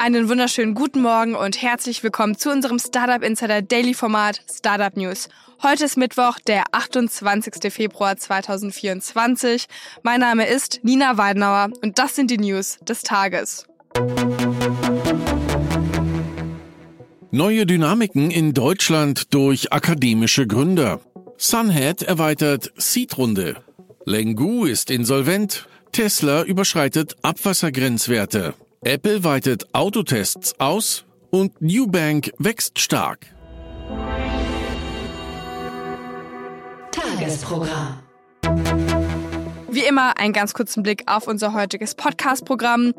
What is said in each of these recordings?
Einen wunderschönen guten Morgen und herzlich willkommen zu unserem Startup Insider Daily Format Startup News. Heute ist Mittwoch, der 28. Februar 2024. Mein Name ist Nina Weidenauer und das sind die News des Tages. Neue Dynamiken in Deutschland durch akademische Gründer. Sunhead erweitert Seed-Runde. Lengu ist insolvent. Tesla überschreitet Abwassergrenzwerte. Apple weitet Autotests aus und Newbank wächst stark. Tagesprogramm. Wie immer einen ganz kurzen Blick auf unser heutiges Podcast-Programm.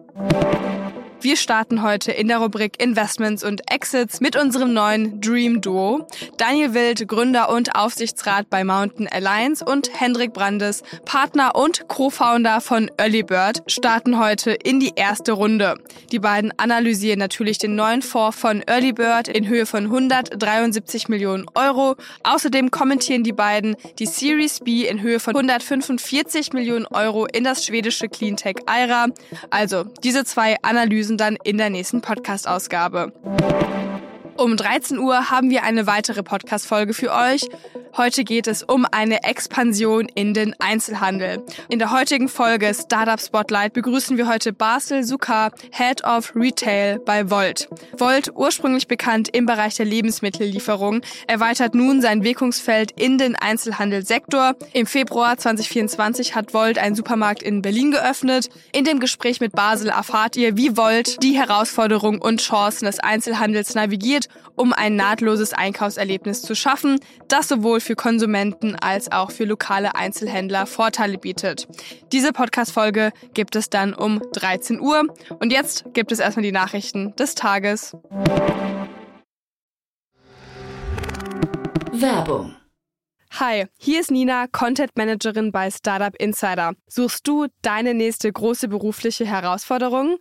Wir starten heute in der Rubrik Investments und Exits mit unserem neuen Dream Duo. Daniel Wild, Gründer und Aufsichtsrat bei Mountain Alliance und Hendrik Brandes, Partner und Co-Founder von Early Bird, starten heute in die erste Runde. Die beiden analysieren natürlich den neuen Fonds von Early Bird in Höhe von 173 Millionen Euro. Außerdem kommentieren die beiden die Series B in Höhe von 145 Millionen Euro in das schwedische Cleantech Aira. Also diese zwei Analysen lösen dann in der nächsten Podcast-Ausgabe. Um 13 Uhr haben wir eine weitere Podcast-Folge für euch. Heute geht es um eine Expansion in den Einzelhandel. In der heutigen Folge Startup Spotlight begrüßen wir heute Basel Sukar, Head of Retail bei Volt. Volt, ursprünglich bekannt im Bereich der Lebensmittellieferung, erweitert nun sein Wirkungsfeld in den Einzelhandelssektor. Im Februar 2024 hat Volt einen Supermarkt in Berlin geöffnet. In dem Gespräch mit Basel erfahrt ihr, wie Volt die Herausforderungen und Chancen des Einzelhandels navigiert, um ein nahtloses Einkaufserlebnis zu schaffen, das sowohl sowohl für Konsumenten als auch für lokale Einzelhändler Vorteile bietet. Diese Podcast-Folge gibt es dann um 13 Uhr. Und jetzt gibt es erstmal die Nachrichten des Tages. Werbung. Hi, hier ist Nina, Content Managerin bei Startup Insider. Suchst du deine nächste große berufliche Herausforderung?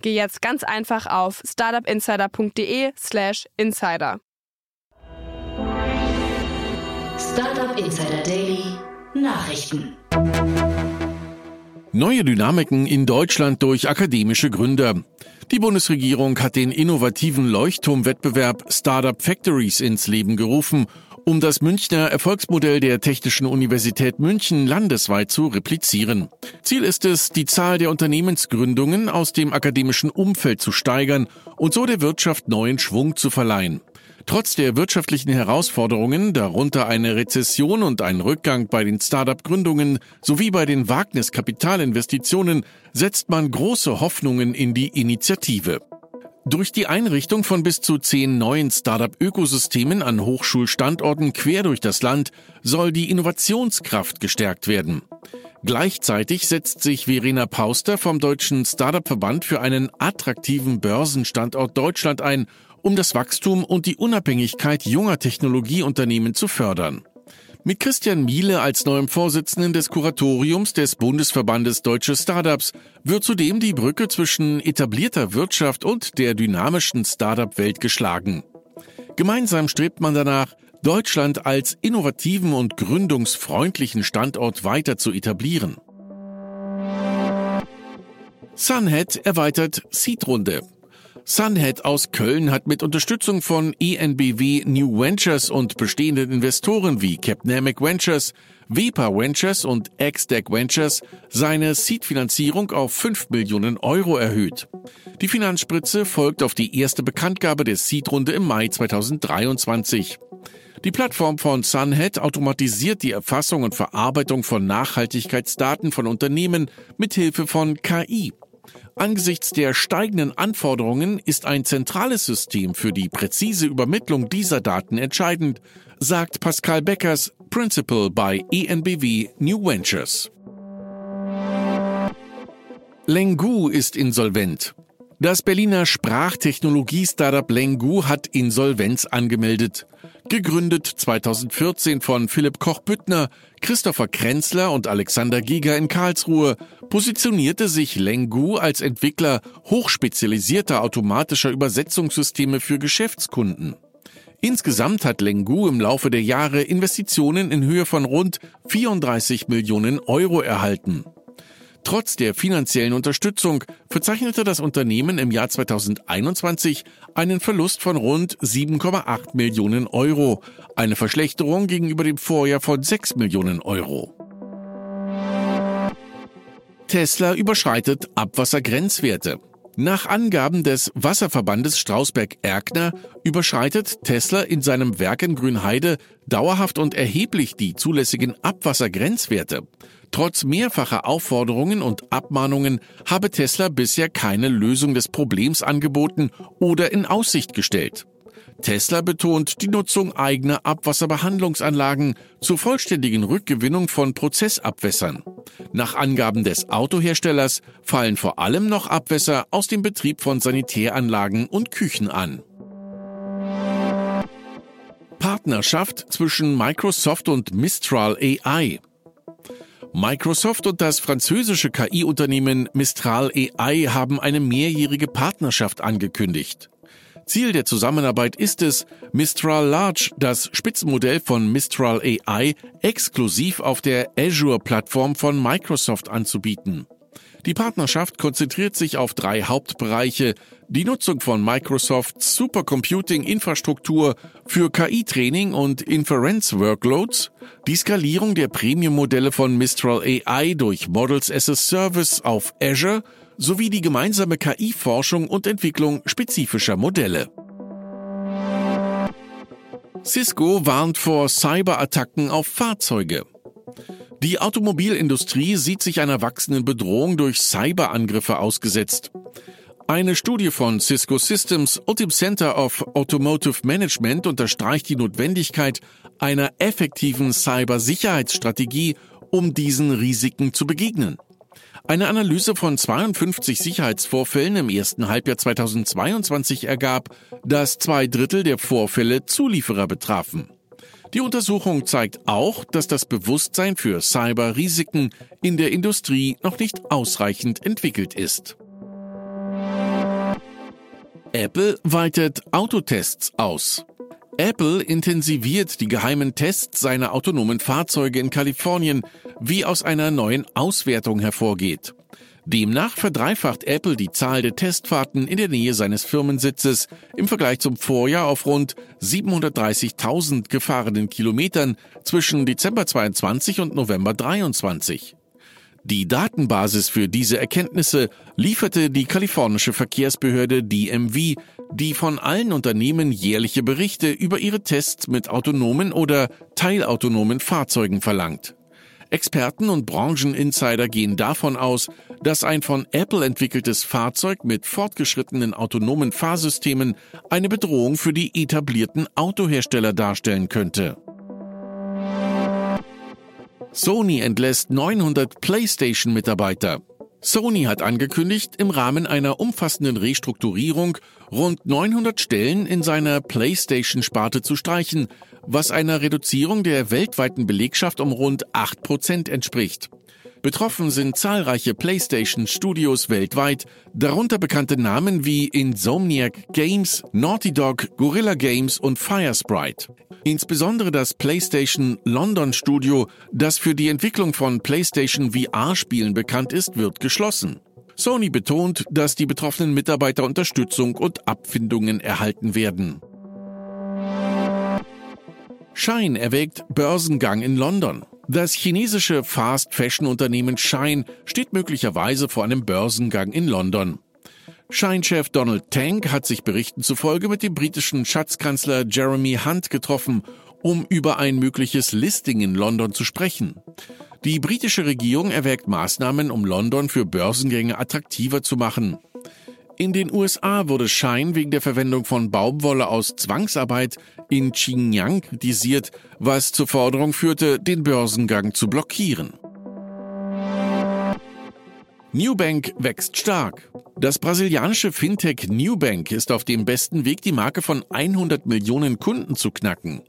geh jetzt ganz einfach auf startupinsider.de/slash insider. Startup Insider Daily Nachrichten. Neue Dynamiken in Deutschland durch akademische Gründer. Die Bundesregierung hat den innovativen Leuchtturmwettbewerb Startup Factories ins Leben gerufen um das Münchner Erfolgsmodell der Technischen Universität München landesweit zu replizieren. Ziel ist es, die Zahl der Unternehmensgründungen aus dem akademischen Umfeld zu steigern und so der Wirtschaft neuen Schwung zu verleihen. Trotz der wirtschaftlichen Herausforderungen, darunter eine Rezession und ein Rückgang bei den Start-up-Gründungen sowie bei den Wagniskapitalinvestitionen, setzt man große Hoffnungen in die Initiative. Durch die Einrichtung von bis zu zehn neuen Startup-Ökosystemen an Hochschulstandorten quer durch das Land soll die Innovationskraft gestärkt werden. Gleichzeitig setzt sich Verena Pauster vom Deutschen Startup-Verband für einen attraktiven Börsenstandort Deutschland ein, um das Wachstum und die Unabhängigkeit junger Technologieunternehmen zu fördern. Mit Christian Miele als neuem Vorsitzenden des Kuratoriums des Bundesverbandes Deutsche Startups wird zudem die Brücke zwischen etablierter Wirtschaft und der dynamischen Startup-Welt geschlagen. Gemeinsam strebt man danach, Deutschland als innovativen und gründungsfreundlichen Standort weiter zu etablieren. Sunhead erweitert Seed-Runde. Sunhead aus Köln hat mit Unterstützung von ENBW New Ventures und bestehenden Investoren wie Capnamic Ventures, Wepa Ventures und XDeck Ventures seine Seed-Finanzierung auf 5 Millionen Euro erhöht. Die Finanzspritze folgt auf die erste Bekanntgabe der Seed-Runde im Mai 2023. Die Plattform von Sunhead automatisiert die Erfassung und Verarbeitung von Nachhaltigkeitsdaten von Unternehmen mit Hilfe von KI. Angesichts der steigenden Anforderungen ist ein zentrales System für die präzise Übermittlung dieser Daten entscheidend, sagt Pascal Beckers, Principal bei ENBW New Ventures. Lengu ist insolvent. Das Berliner Sprachtechnologie-Startup Lengu hat Insolvenz angemeldet. Gegründet 2014 von Philipp Koch-Büttner, Christopher Krenzler und Alexander Giger in Karlsruhe, positionierte sich Lengu als Entwickler hochspezialisierter automatischer Übersetzungssysteme für Geschäftskunden. Insgesamt hat Lengu im Laufe der Jahre Investitionen in Höhe von rund 34 Millionen Euro erhalten. Trotz der finanziellen Unterstützung verzeichnete das Unternehmen im Jahr 2021 einen Verlust von rund 7,8 Millionen Euro, eine Verschlechterung gegenüber dem Vorjahr von 6 Millionen Euro. Tesla überschreitet Abwassergrenzwerte. Nach Angaben des Wasserverbandes Strausberg-Erkner überschreitet Tesla in seinem Werk in Grünheide dauerhaft und erheblich die zulässigen Abwassergrenzwerte. Trotz mehrfacher Aufforderungen und Abmahnungen habe Tesla bisher keine Lösung des Problems angeboten oder in Aussicht gestellt. Tesla betont die Nutzung eigener Abwasserbehandlungsanlagen zur vollständigen Rückgewinnung von Prozessabwässern. Nach Angaben des Autoherstellers fallen vor allem noch Abwässer aus dem Betrieb von Sanitäranlagen und Küchen an. Partnerschaft zwischen Microsoft und Mistral AI. Microsoft und das französische KI-Unternehmen Mistral AI haben eine mehrjährige Partnerschaft angekündigt. Ziel der Zusammenarbeit ist es, Mistral Large, das Spitzenmodell von Mistral AI, exklusiv auf der Azure-Plattform von Microsoft anzubieten. Die Partnerschaft konzentriert sich auf drei Hauptbereiche. Die Nutzung von Microsofts Supercomputing-Infrastruktur für KI-Training und Inference-Workloads, die Skalierung der Premium-Modelle von Mistral AI durch Models as a Service auf Azure sowie die gemeinsame KI-Forschung und Entwicklung spezifischer Modelle. Cisco warnt vor Cyberattacken auf Fahrzeuge. Die Automobilindustrie sieht sich einer wachsenden Bedrohung durch Cyberangriffe ausgesetzt. Eine Studie von Cisco Systems und dem Center of Automotive Management unterstreicht die Notwendigkeit einer effektiven Cybersicherheitsstrategie, um diesen Risiken zu begegnen. Eine Analyse von 52 Sicherheitsvorfällen im ersten Halbjahr 2022 ergab, dass zwei Drittel der Vorfälle Zulieferer betrafen. Die Untersuchung zeigt auch, dass das Bewusstsein für Cyber-Risiken in der Industrie noch nicht ausreichend entwickelt ist. Apple weitet Autotests aus. Apple intensiviert die geheimen Tests seiner autonomen Fahrzeuge in Kalifornien, wie aus einer neuen Auswertung hervorgeht. Demnach verdreifacht Apple die Zahl der Testfahrten in der Nähe seines Firmensitzes im Vergleich zum Vorjahr auf rund 730.000 gefahrenen Kilometern zwischen Dezember 22 und November 23. Die Datenbasis für diese Erkenntnisse lieferte die kalifornische Verkehrsbehörde DMV, die von allen Unternehmen jährliche Berichte über ihre Tests mit autonomen oder teilautonomen Fahrzeugen verlangt. Experten und Brancheninsider gehen davon aus, dass ein von Apple entwickeltes Fahrzeug mit fortgeschrittenen autonomen Fahrsystemen eine Bedrohung für die etablierten Autohersteller darstellen könnte. Sony entlässt 900 PlayStation-Mitarbeiter. Sony hat angekündigt, im Rahmen einer umfassenden Restrukturierung rund 900 Stellen in seiner PlayStation-Sparte zu streichen, was einer Reduzierung der weltweiten Belegschaft um rund 8 Prozent entspricht. Betroffen sind zahlreiche PlayStation-Studios weltweit, darunter bekannte Namen wie Insomniac Games, Naughty Dog, Gorilla Games und Firesprite. Insbesondere das PlayStation London Studio, das für die Entwicklung von PlayStation VR-Spielen bekannt ist, wird geschlossen. Sony betont, dass die betroffenen Mitarbeiter Unterstützung und Abfindungen erhalten werden. Shine erwägt Börsengang in London. Das chinesische Fast-Fashion-Unternehmen Shine steht möglicherweise vor einem Börsengang in London. Shine-Chef Donald Tank hat sich Berichten zufolge mit dem britischen Schatzkanzler Jeremy Hunt getroffen, um über ein mögliches Listing in London zu sprechen. Die britische Regierung erwägt Maßnahmen, um London für Börsengänge attraktiver zu machen. In den USA wurde Shine wegen der Verwendung von Baumwolle aus Zwangsarbeit in Xinjiang kritisiert, was zur Forderung führte, den Börsengang zu blockieren. Newbank wächst stark. Das brasilianische Fintech Newbank ist auf dem besten Weg, die Marke von 100 Millionen Kunden zu knacken.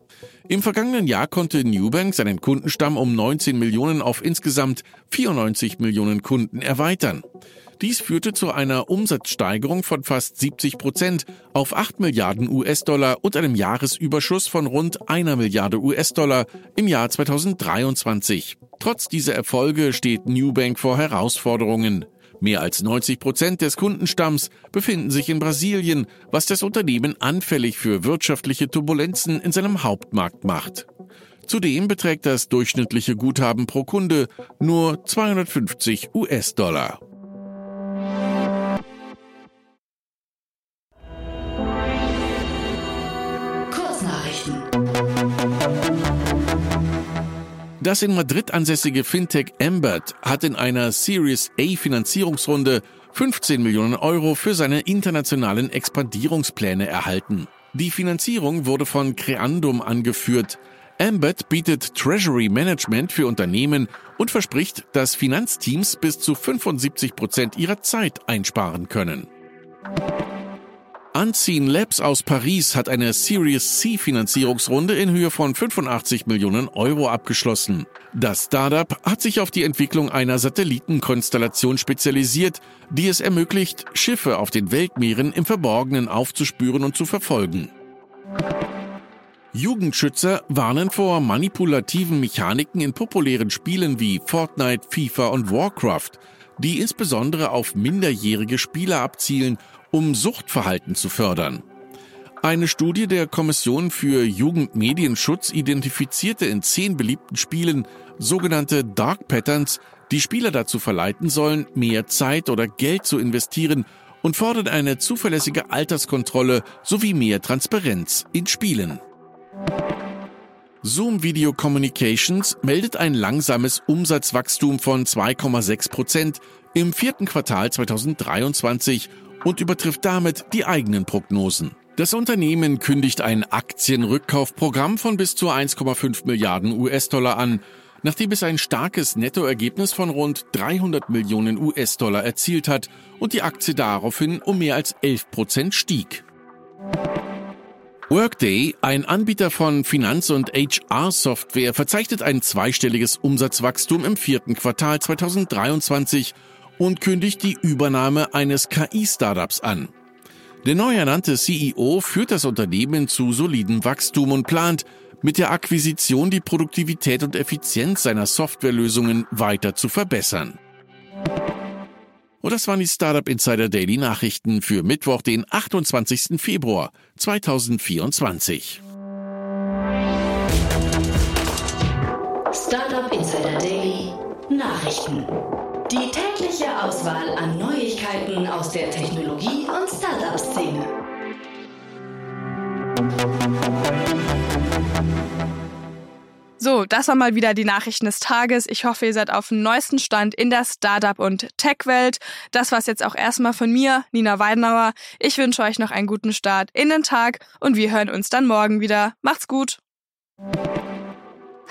Im vergangenen Jahr konnte Newbank seinen Kundenstamm um 19 Millionen auf insgesamt 94 Millionen Kunden erweitern. Dies führte zu einer Umsatzsteigerung von fast 70 Prozent auf 8 Milliarden US-Dollar und einem Jahresüberschuss von rund einer Milliarde US-Dollar im Jahr 2023. Trotz dieser Erfolge steht Newbank vor Herausforderungen. Mehr als 90 Prozent des Kundenstamms befinden sich in Brasilien, was das Unternehmen anfällig für wirtschaftliche Turbulenzen in seinem Hauptmarkt macht. Zudem beträgt das durchschnittliche Guthaben pro Kunde nur 250 US-Dollar. Das in Madrid ansässige Fintech Ambert hat in einer Series A Finanzierungsrunde 15 Millionen Euro für seine internationalen Expandierungspläne erhalten. Die Finanzierung wurde von Creandum angeführt. Ambert bietet Treasury Management für Unternehmen und verspricht, dass Finanzteams bis zu 75 Prozent ihrer Zeit einsparen können. Unseen Labs aus Paris hat eine Series C Finanzierungsrunde in Höhe von 85 Millionen Euro abgeschlossen. Das Startup hat sich auf die Entwicklung einer Satellitenkonstellation spezialisiert, die es ermöglicht, Schiffe auf den Weltmeeren im Verborgenen aufzuspüren und zu verfolgen. Jugendschützer warnen vor manipulativen Mechaniken in populären Spielen wie Fortnite, FIFA und Warcraft, die insbesondere auf minderjährige Spieler abzielen um Suchtverhalten zu fördern. Eine Studie der Kommission für Jugendmedienschutz identifizierte in zehn beliebten Spielen sogenannte Dark Patterns, die Spieler dazu verleiten sollen, mehr Zeit oder Geld zu investieren und fordert eine zuverlässige Alterskontrolle sowie mehr Transparenz in Spielen. Zoom Video Communications meldet ein langsames Umsatzwachstum von 2,6 Prozent im vierten Quartal 2023 und übertrifft damit die eigenen Prognosen. Das Unternehmen kündigt ein Aktienrückkaufprogramm von bis zu 1,5 Milliarden US-Dollar an, nachdem es ein starkes Nettoergebnis von rund 300 Millionen US-Dollar erzielt hat und die Aktie daraufhin um mehr als 11 Prozent stieg. Workday, ein Anbieter von Finanz- und HR-Software, verzeichnet ein zweistelliges Umsatzwachstum im vierten Quartal 2023 und kündigt die Übernahme eines KI-Startups an. Der neu ernannte CEO führt das Unternehmen zu solidem Wachstum und plant, mit der Akquisition die Produktivität und Effizienz seiner Softwarelösungen weiter zu verbessern. Und das waren die Startup Insider Daily Nachrichten für Mittwoch, den 28. Februar 2024. Startup Insider Daily Nachrichten. Die tägliche Auswahl an Neuigkeiten aus der Technologie- und Startup-Szene. So, das war mal wieder die Nachrichten des Tages. Ich hoffe, ihr seid auf dem neuesten Stand in der Startup- und Tech-Welt. Das war's jetzt auch erstmal von mir, Nina Weidenauer. Ich wünsche euch noch einen guten Start in den Tag und wir hören uns dann morgen wieder. Macht's gut!